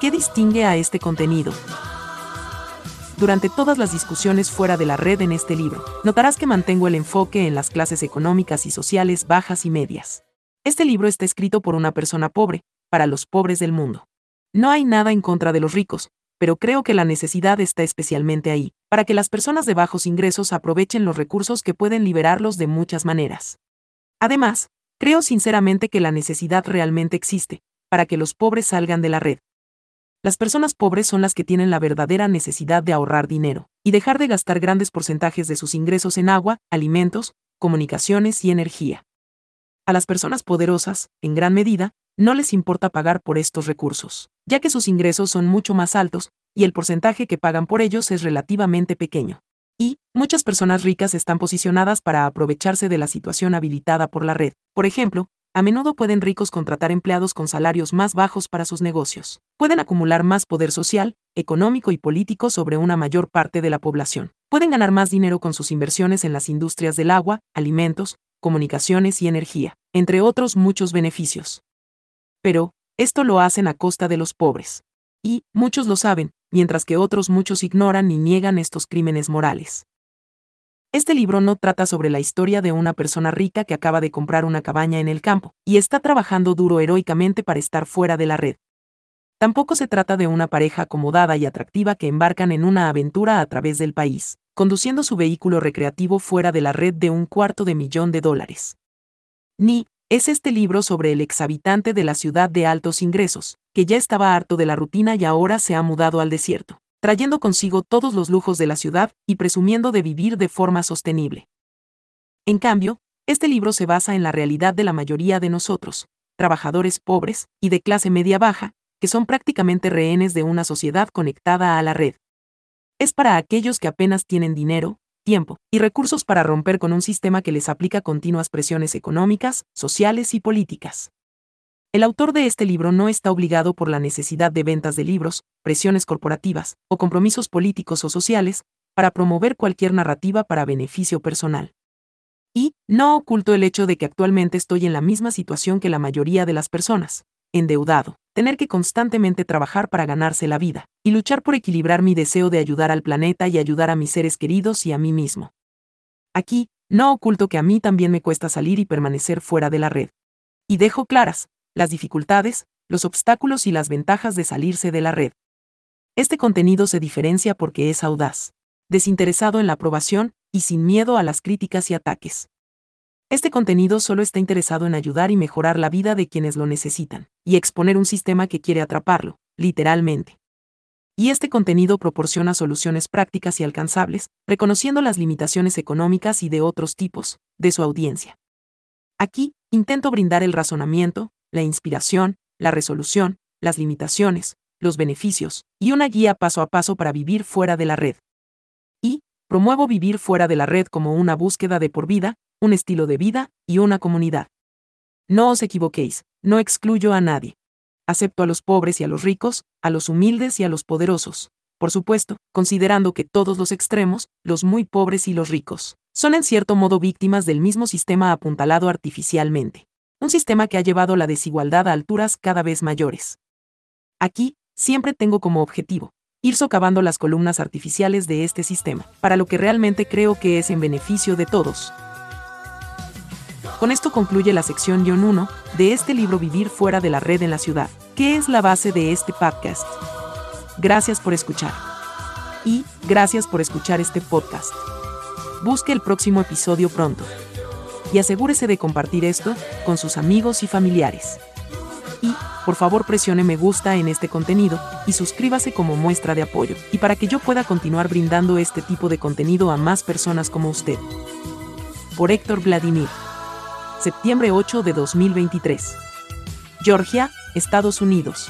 ¿Qué distingue a este contenido? Durante todas las discusiones fuera de la red en este libro, notarás que mantengo el enfoque en las clases económicas y sociales bajas y medias. Este libro está escrito por una persona pobre, para los pobres del mundo. No hay nada en contra de los ricos, pero creo que la necesidad está especialmente ahí, para que las personas de bajos ingresos aprovechen los recursos que pueden liberarlos de muchas maneras. Además, creo sinceramente que la necesidad realmente existe, para que los pobres salgan de la red. Las personas pobres son las que tienen la verdadera necesidad de ahorrar dinero y dejar de gastar grandes porcentajes de sus ingresos en agua, alimentos, comunicaciones y energía. A las personas poderosas, en gran medida, no les importa pagar por estos recursos, ya que sus ingresos son mucho más altos y el porcentaje que pagan por ellos es relativamente pequeño. Y, muchas personas ricas están posicionadas para aprovecharse de la situación habilitada por la red. Por ejemplo, a menudo pueden ricos contratar empleados con salarios más bajos para sus negocios. Pueden acumular más poder social, económico y político sobre una mayor parte de la población. Pueden ganar más dinero con sus inversiones en las industrias del agua, alimentos, comunicaciones y energía, entre otros muchos beneficios. Pero, esto lo hacen a costa de los pobres. Y, muchos lo saben, mientras que otros muchos ignoran y niegan estos crímenes morales. Este libro no trata sobre la historia de una persona rica que acaba de comprar una cabaña en el campo y está trabajando duro heroicamente para estar fuera de la red. Tampoco se trata de una pareja acomodada y atractiva que embarcan en una aventura a través del país, conduciendo su vehículo recreativo fuera de la red de un cuarto de millón de dólares. Ni, es este libro sobre el exhabitante de la ciudad de altos ingresos, que ya estaba harto de la rutina y ahora se ha mudado al desierto trayendo consigo todos los lujos de la ciudad y presumiendo de vivir de forma sostenible. En cambio, este libro se basa en la realidad de la mayoría de nosotros, trabajadores pobres y de clase media baja, que son prácticamente rehenes de una sociedad conectada a la red. Es para aquellos que apenas tienen dinero, tiempo y recursos para romper con un sistema que les aplica continuas presiones económicas, sociales y políticas. El autor de este libro no está obligado por la necesidad de ventas de libros, presiones corporativas o compromisos políticos o sociales para promover cualquier narrativa para beneficio personal. Y no oculto el hecho de que actualmente estoy en la misma situación que la mayoría de las personas, endeudado, tener que constantemente trabajar para ganarse la vida, y luchar por equilibrar mi deseo de ayudar al planeta y ayudar a mis seres queridos y a mí mismo. Aquí, no oculto que a mí también me cuesta salir y permanecer fuera de la red. Y dejo claras, las dificultades, los obstáculos y las ventajas de salirse de la red. Este contenido se diferencia porque es audaz, desinteresado en la aprobación y sin miedo a las críticas y ataques. Este contenido solo está interesado en ayudar y mejorar la vida de quienes lo necesitan, y exponer un sistema que quiere atraparlo, literalmente. Y este contenido proporciona soluciones prácticas y alcanzables, reconociendo las limitaciones económicas y de otros tipos, de su audiencia. Aquí, intento brindar el razonamiento, la inspiración, la resolución, las limitaciones, los beneficios, y una guía paso a paso para vivir fuera de la red. Y, promuevo vivir fuera de la red como una búsqueda de por vida, un estilo de vida y una comunidad. No os equivoquéis, no excluyo a nadie. Acepto a los pobres y a los ricos, a los humildes y a los poderosos. Por supuesto, considerando que todos los extremos, los muy pobres y los ricos, son en cierto modo víctimas del mismo sistema apuntalado artificialmente un sistema que ha llevado la desigualdad a alturas cada vez mayores. Aquí, siempre tengo como objetivo, ir socavando las columnas artificiales de este sistema, para lo que realmente creo que es en beneficio de todos. Con esto concluye la sección 1 de este libro Vivir fuera de la red en la ciudad, que es la base de este podcast. Gracias por escuchar. Y gracias por escuchar este podcast. Busque el próximo episodio pronto y asegúrese de compartir esto con sus amigos y familiares. Y, por favor, presione me gusta en este contenido y suscríbase como muestra de apoyo, y para que yo pueda continuar brindando este tipo de contenido a más personas como usted. Por Héctor Vladimir. Septiembre 8 de 2023. Georgia, Estados Unidos.